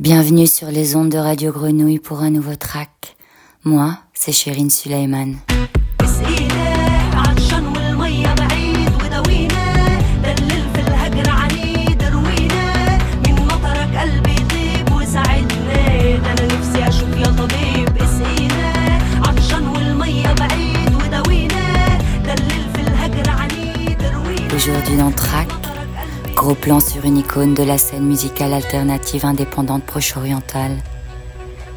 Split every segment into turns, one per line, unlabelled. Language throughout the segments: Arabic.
Bienvenue sur les ondes de Radio Grenouille pour un nouveau track. Moi, c'est Chérine Suleiman. Gros plan sur une icône de la scène musicale alternative indépendante proche-orientale.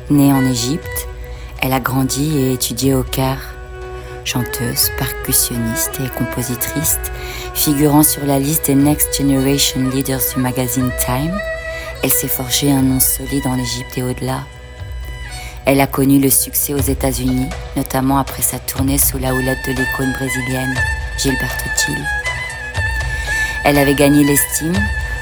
Née en Égypte, elle a grandi et étudié au Caire. Chanteuse, percussionniste et compositrice, figurant sur la liste des Next Generation Leaders du magazine Time, elle s'est forgée un nom solide en Égypte et au-delà. Elle a connu le succès aux États-Unis, notamment après sa tournée sous la houlette de l'icône brésilienne Gilberto Gil. Elle avait gagné l'estime,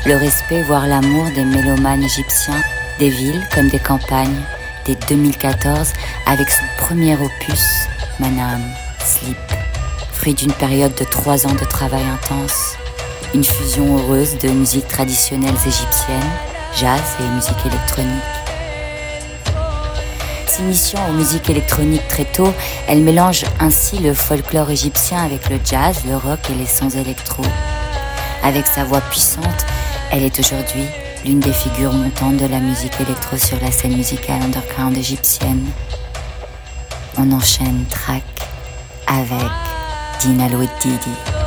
le respect, voire l'amour des mélomanes égyptiens, des villes comme des campagnes, dès 2014 avec son premier opus, Manam, Sleep, fruit d'une période de trois ans de travail intense, une fusion heureuse de musiques traditionnelles égyptiennes, jazz et musique électronique. S'initiant aux musiques électroniques très tôt, elle mélange ainsi le folklore égyptien avec le jazz, le rock et les sons électro. Avec sa voix puissante, elle est aujourd'hui l'une des figures montantes de la musique électro sur la scène musicale underground égyptienne. On enchaîne track avec Dinalo Didi.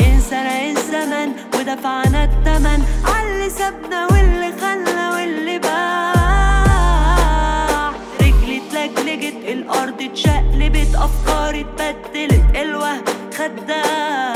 انسى الزمن ودفعنا التمن. عاللي سابنا واللي خلى واللي باع. رجلي اتلجلجت الأرض
اتشقلبت أفكاري اتبدلت الوهم خدام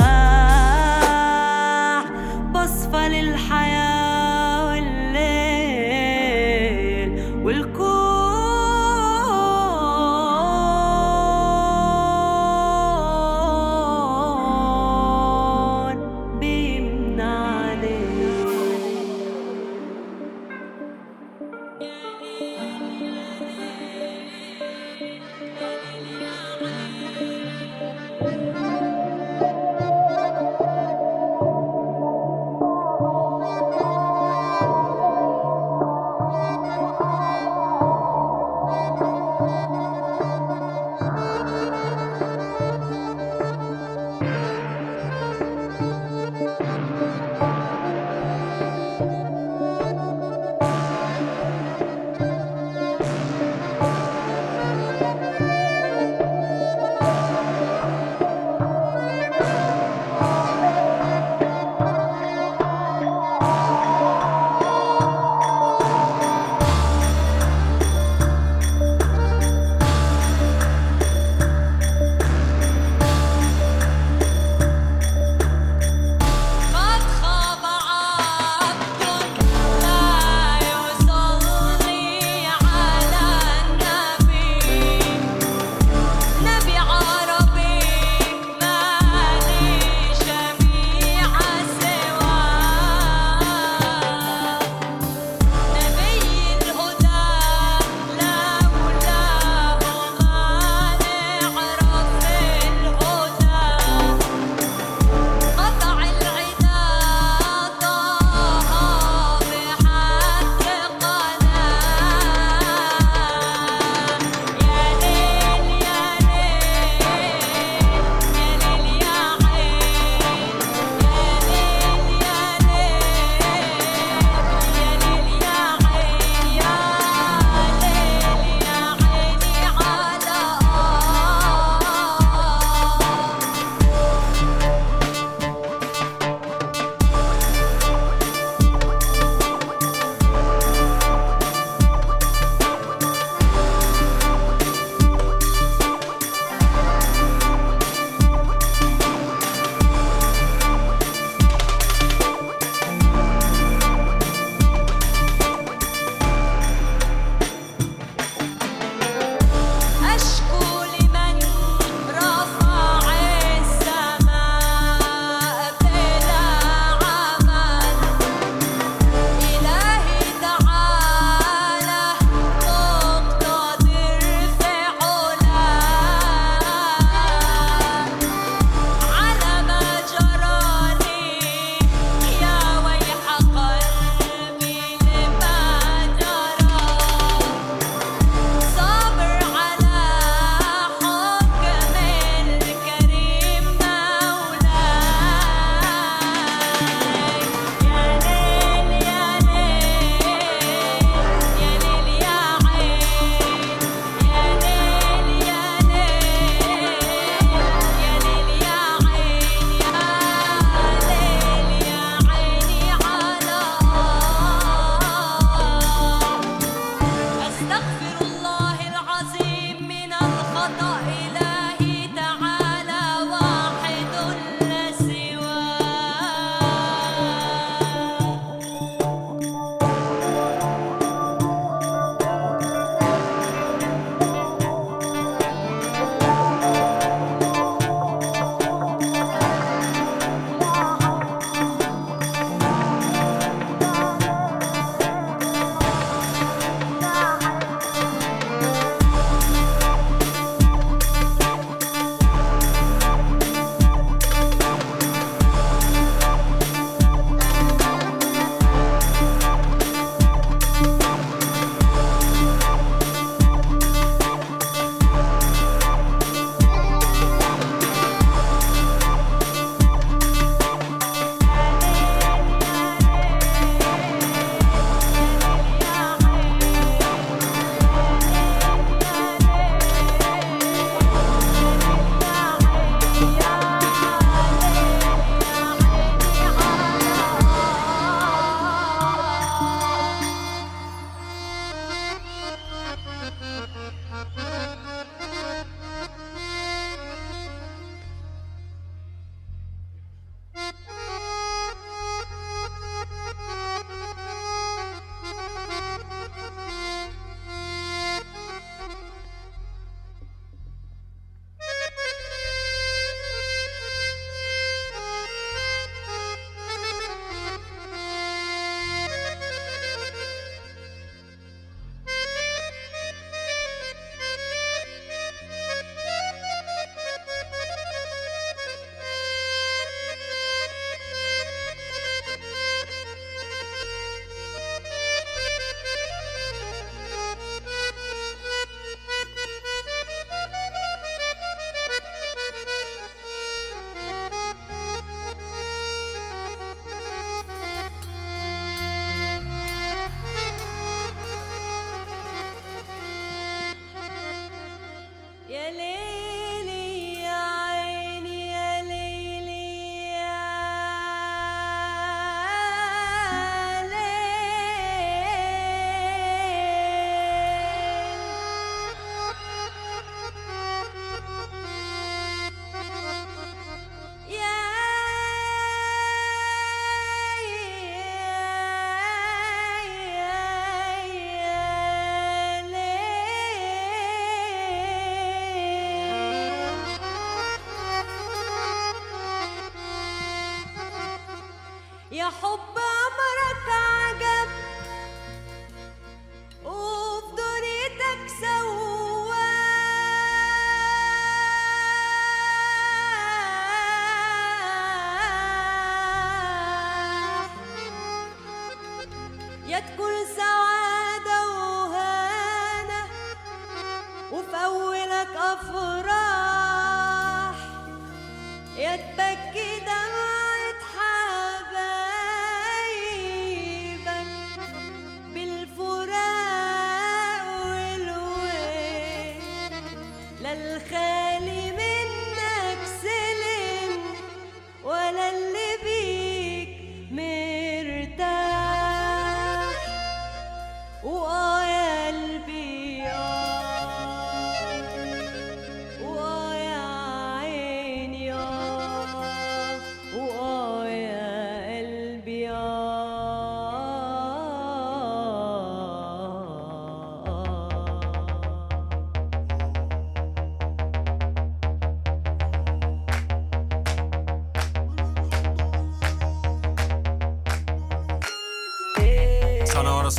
a hope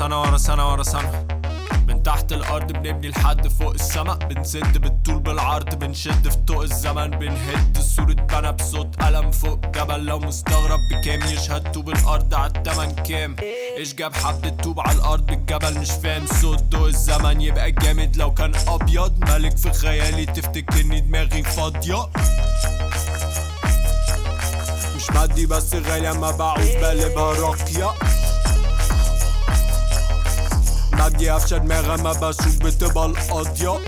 سنة ورا سنة ورا سنة. من تحت الأرض بنبني لحد فوق السما بنسد بالطول بالعرض بنشد في طوق الزمن. بنهد صورة بنا بصوت قلم فوق جبل. لو مستغرب بكام يشهد طوب الأرض عالتمن كام. إيش جاب حبة طوب على الأرض؟ بالجبل مش فاهم صوت ضوء الزمن. يبقى جامد لو كان أبيض. ملك في خيالي تفتكرني دماغي فاضية. مش مادي بس غالي أما بعوز بالي راقية.
هر یه هفت شد میغمه بسون به تبال آدیا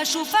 m'a chauffé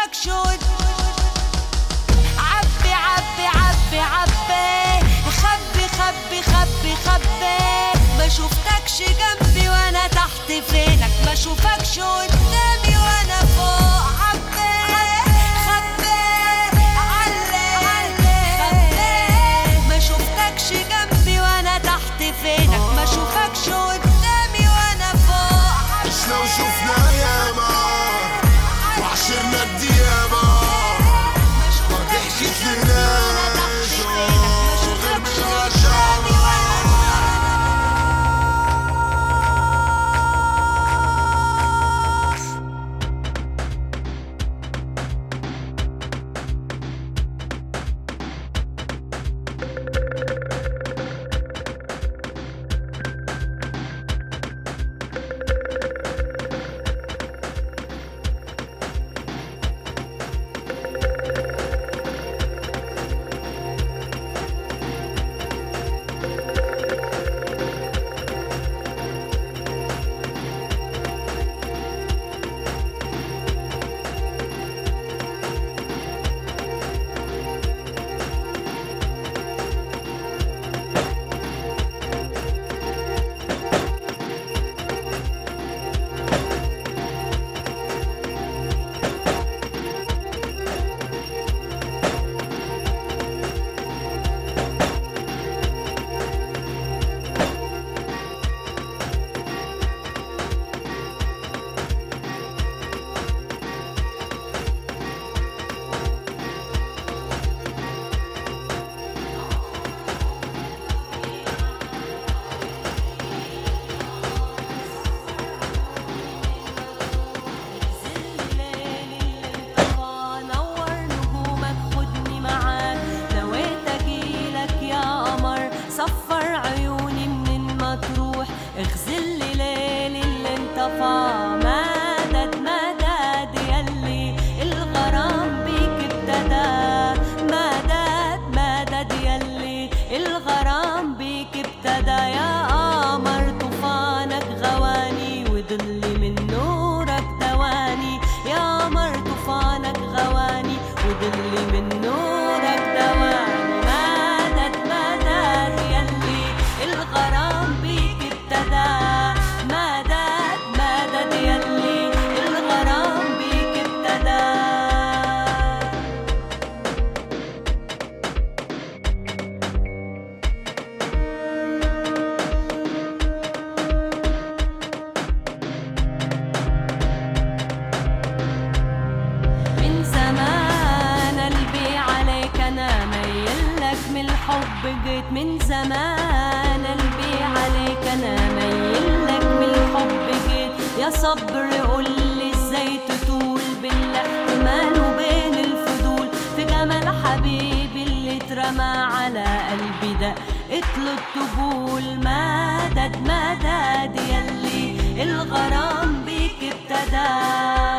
حبك من
زمان. قلبي عليك أنا ميل لك؟ بالحب جيت يا صبر قول لي إزاي تطول؟ بالإحتمال وبين الفضول. في جمال حبيبي اللي اترمى على قلبي ده اطلب طبول مدد مدد يلي الغرام بيك ابتدى.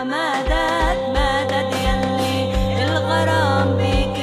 مدد مدد يلي الغرام بيك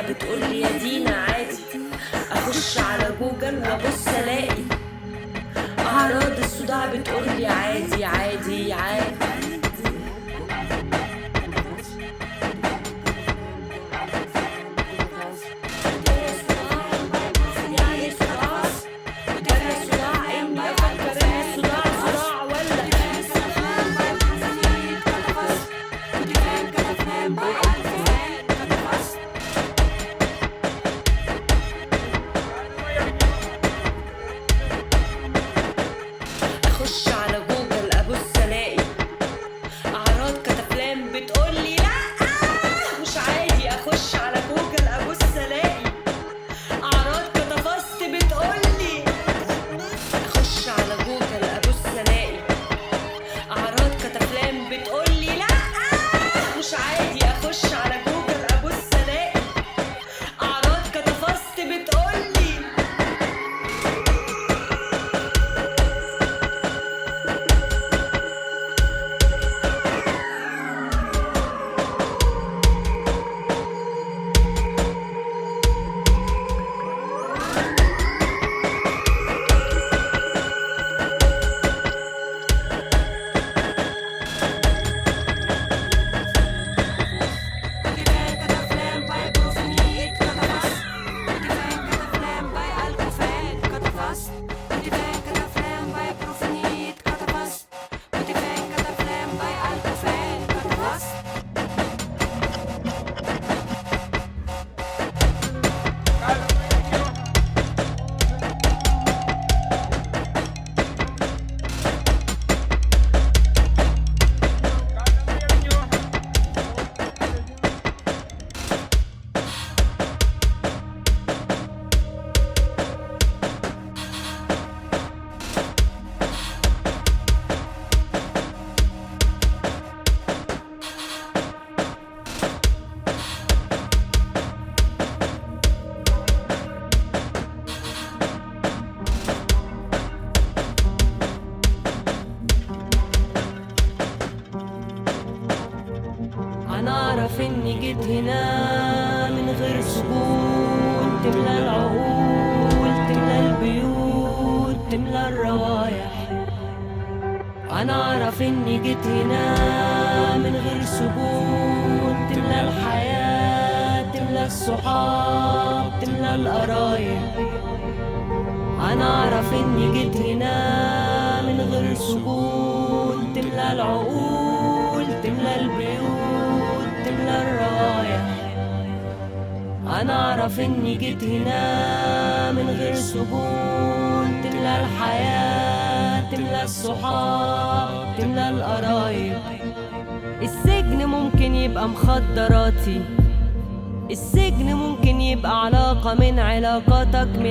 بتقول يا دينا عادي. أخش على جوجل أبص ألاقي أعراض الصداع بتقول عادي عادي عادي.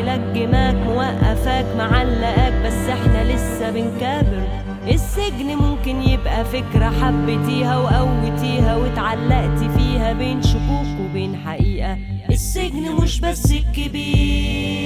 ملجماك موقفاك معلقاك بس إحنا لسه بنكابر السجن ممكن يبقى فكرة حبيتيها وقوتيها واتعلقتي فيها بين شكوك وبين حقيقة. السجن مش بس الكبير.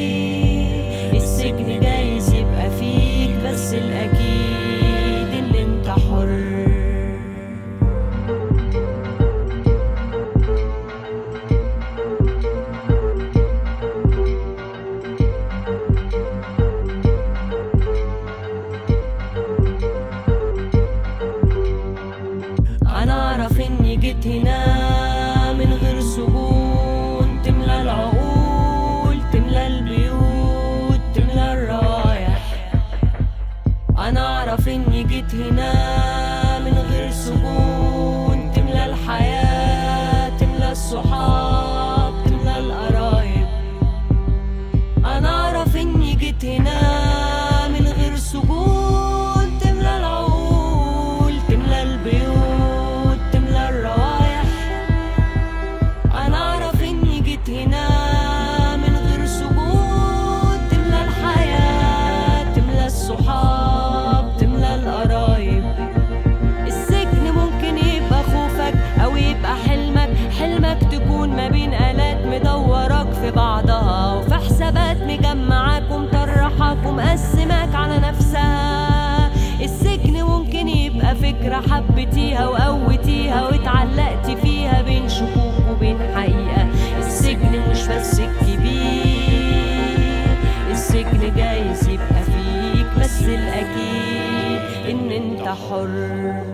get enough. حبيتيها وقوتيها واتعلقتي فيها بين شكوك وبين حقيقة. السجن مش بس الكبير السجن جايز يبقى فيك بس الأكيد إن أنت حر.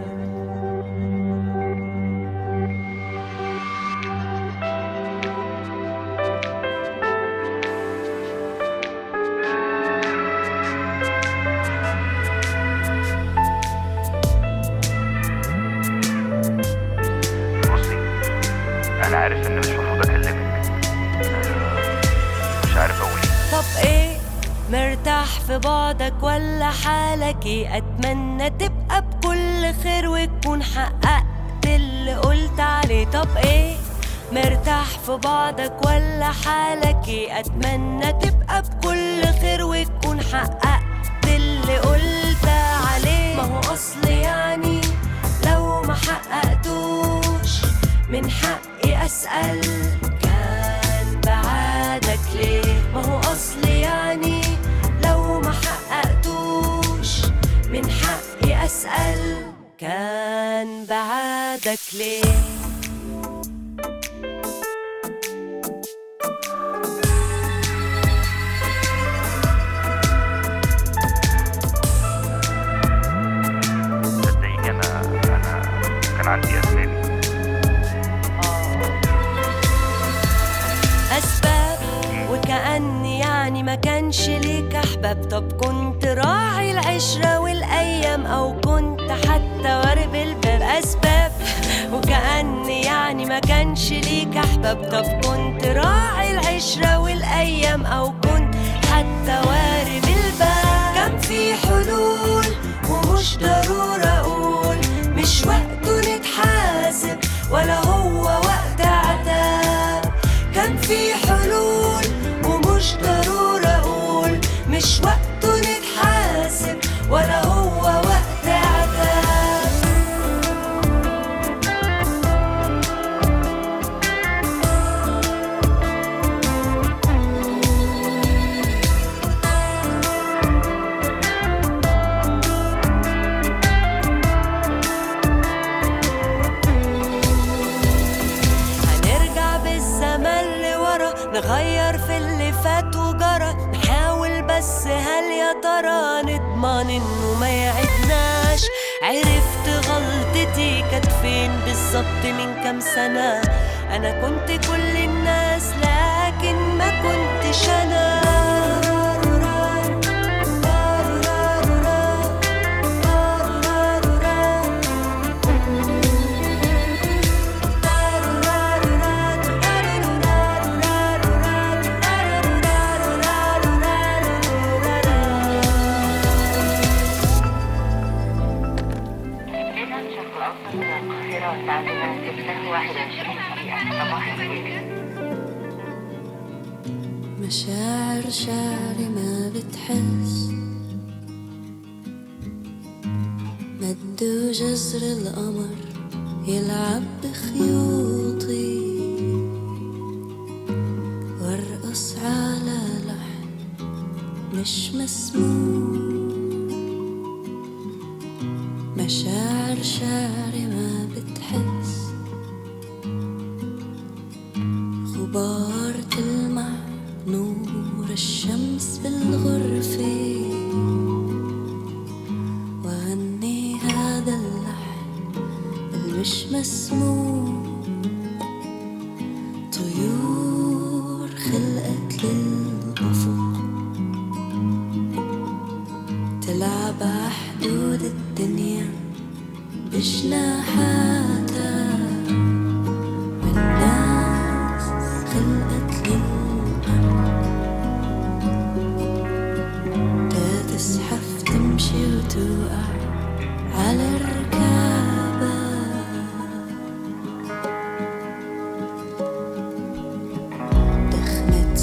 في بعدك ولا حالك إيه؟ أتمنى تبقى بكل خير وتكون حققت اللي قلت عليه. طب إيه؟ مرتاح في بعدك ولا حالك إيه؟ أتمنى تبقى بكل خير وتكون حققت اللي قلت عليه. ما هو أصل يعني لو ما حققتوش من حقي أسأل كان بعادك ليه؟ ما هو أصل يعني أسأل كان بعادك ليه؟
صدقيني أنا كان عندي
ما كانش ليك أحباب. طب كنت راعي العشرة والأيام أو كنت حتى وارب الباب أسباب؟ وكأني يعني ما كانش ليك أحباب. طب كنت راعي العشرة والأيام أو كنت حتى وارب الباب؟ كان في حلول ومش ضرورة أقول. مش وقته نتحاسب ولا هو وقت عتاب. كان في حلول What. كانت فين بالظبط من كام سنة؟ أنا كنت كل الناس لكن ما كنتش
أنا.
شاعر شعري ما بتحس. مد جزر القمر يلعب بخيوطي. وارقص على لحن مش مسموع. مشاعر شعري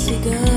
cigar.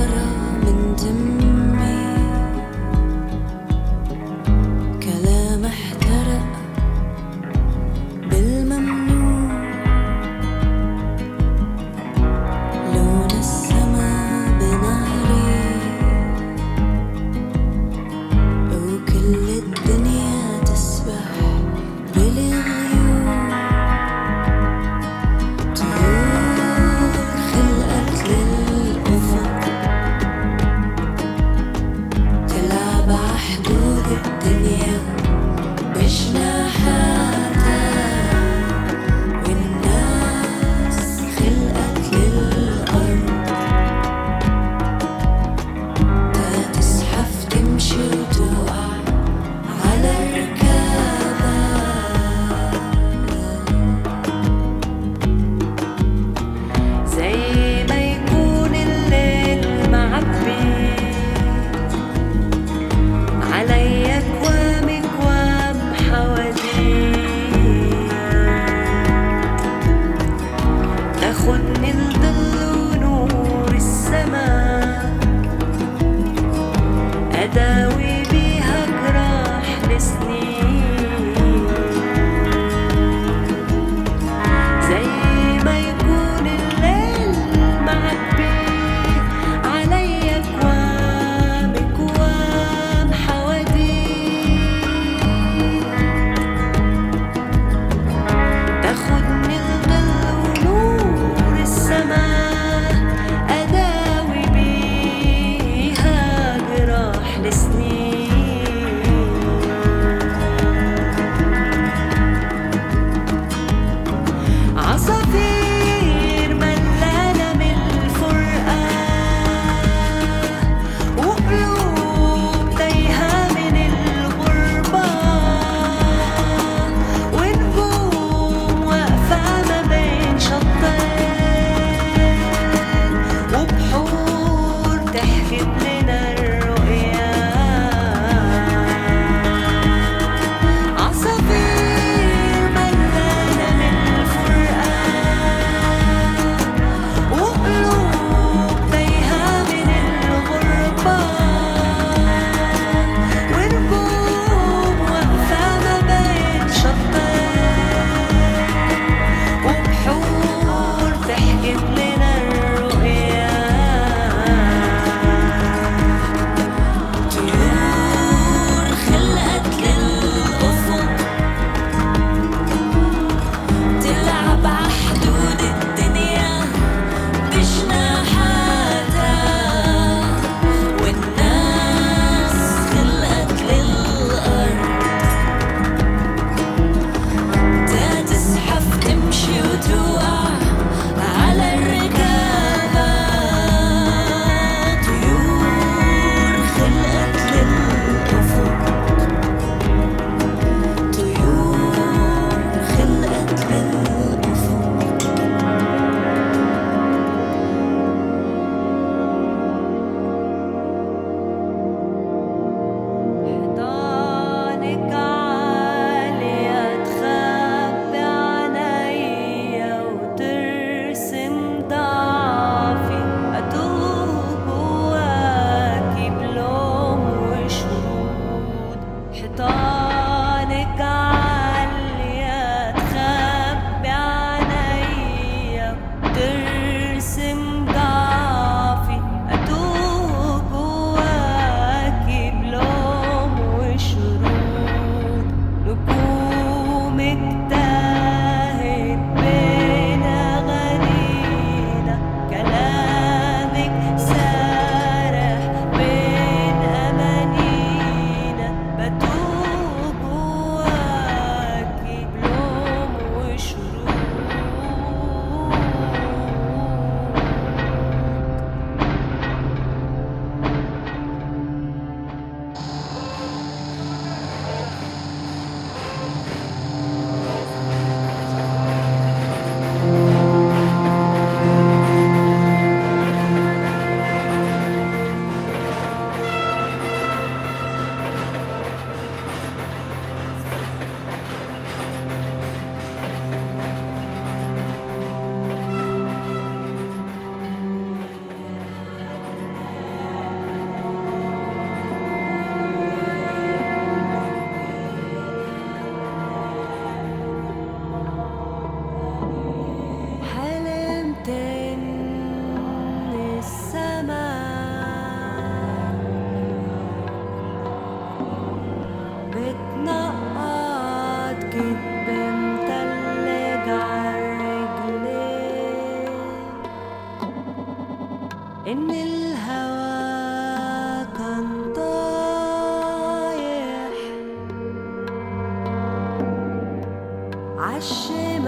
à chez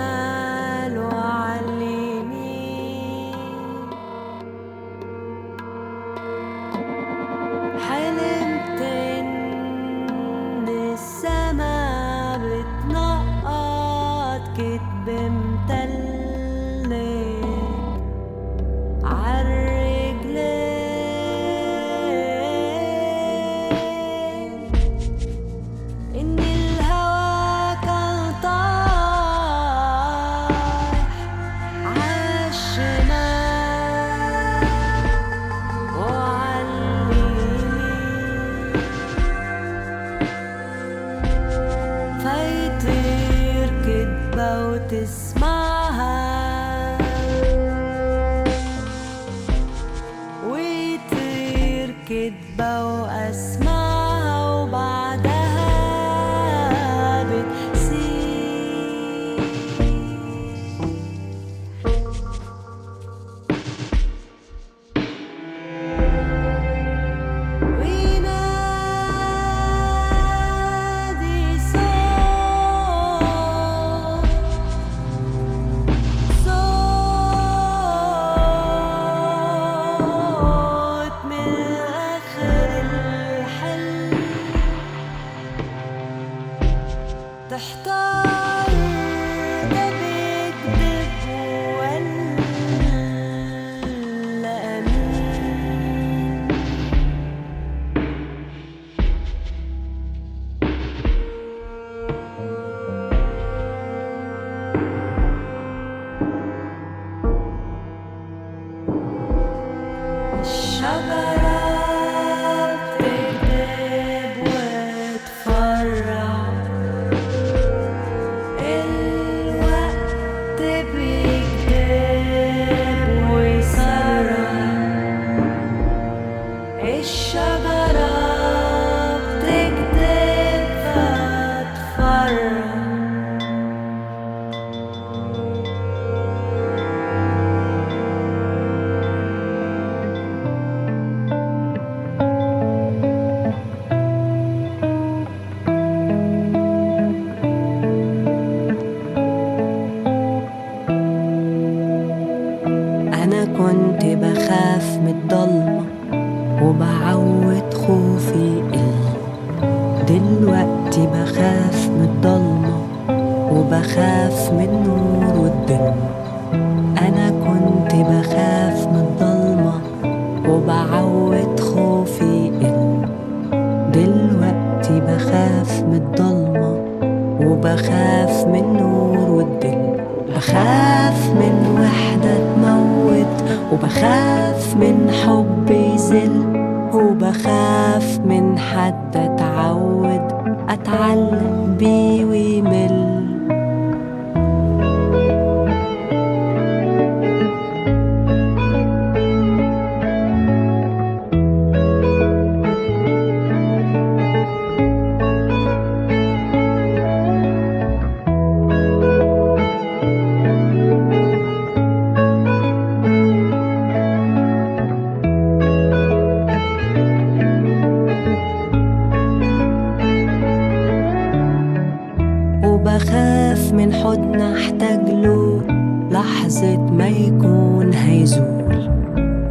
لحظة ما يكون هيزول.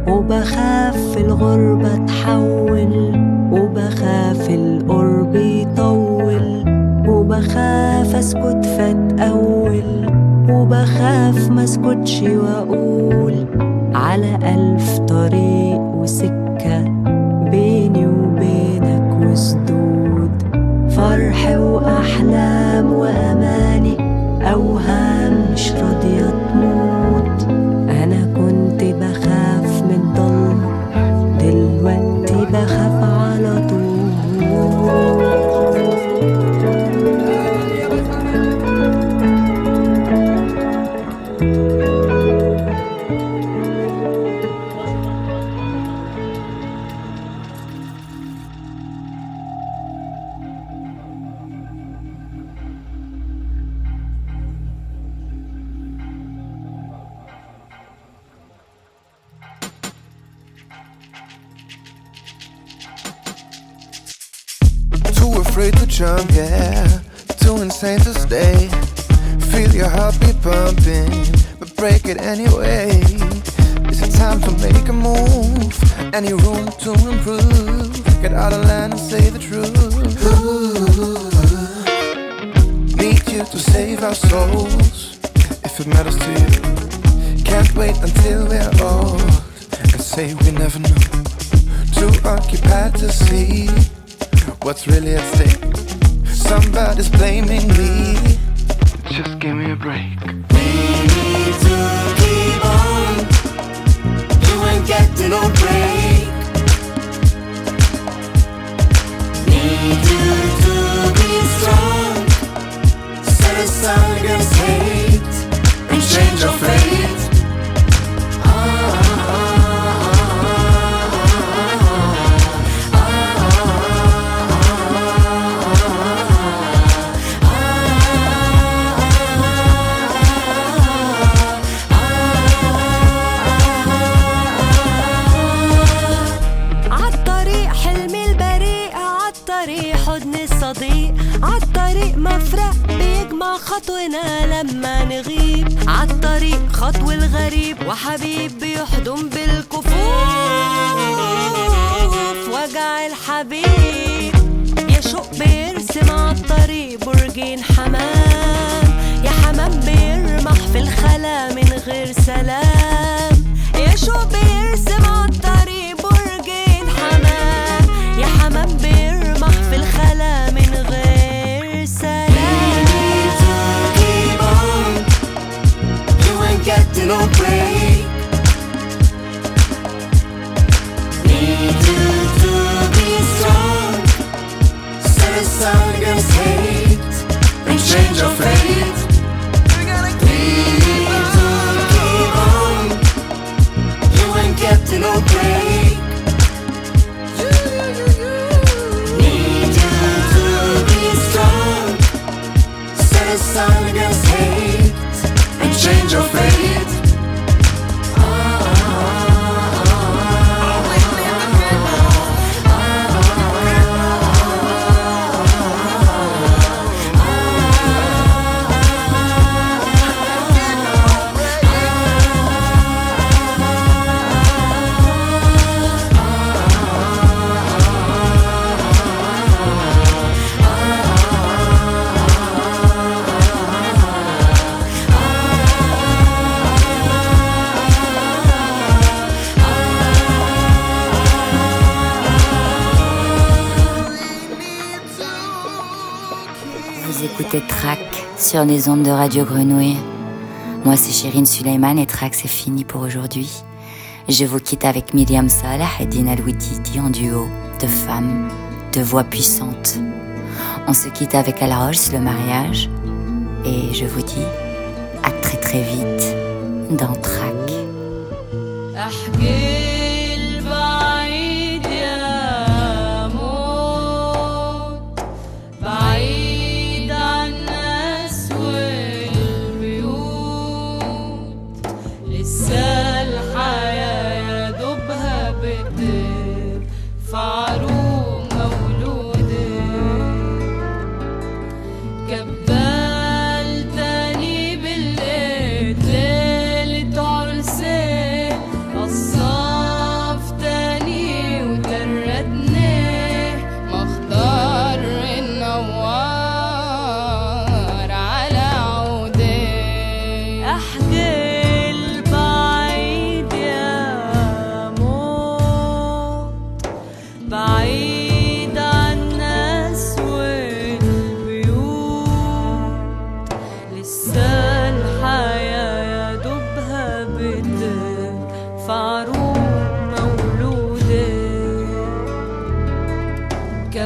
وبخاف في الغربة تحول وبخاف القرب يطول. وبخاف أسكت فاتأول وبخاف مسكتش وأقول. على ألف طريق وسكة بيني وبينك وسدود. فرح وأحلام وأماني أوهام مش راضية
sur les ondes de Radio Grenouille. Moi, c'est Chérine Suleiman et Trax, c'est fini pour aujourd'hui. Je vous quitte avec Myriam Salah et Dina Louididi en duo de femmes, de voix puissantes.
On se quitte avec Al Roche, le mariage, et je vous dis à très très vite dans Track.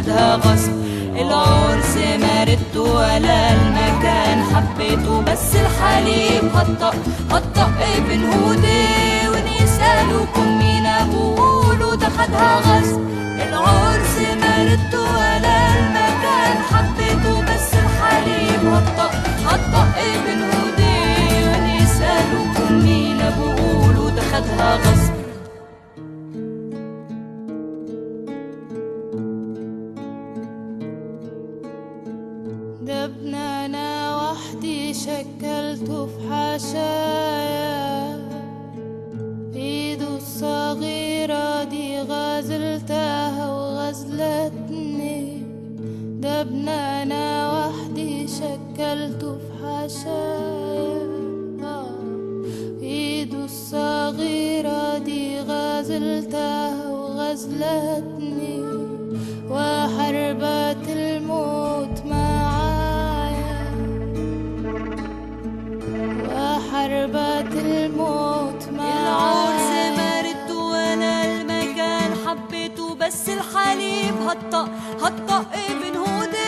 خدها غصب. العرس مارت ولا المكان. حبيته بس الحليب. هطق هطق بنهودي واللي يسألوكم مين بقولوا ده خدها غصب. العرس مارت ولا المكان. حبيته بس الحليب. هطق هطق بنهودي يسألوكم مين بقولوا ده خدها غصب.
شكلته في ايده الصغيرة دي غزلتها وغزلتني. ده أنا وحدي شكلته في حشايا ايده الصغيرة دي غزلتها وغزلتني. وحربت الموت معايا
العرس مرت وأنا المكان حبيته بس الحليب هطق هطق ابن هودي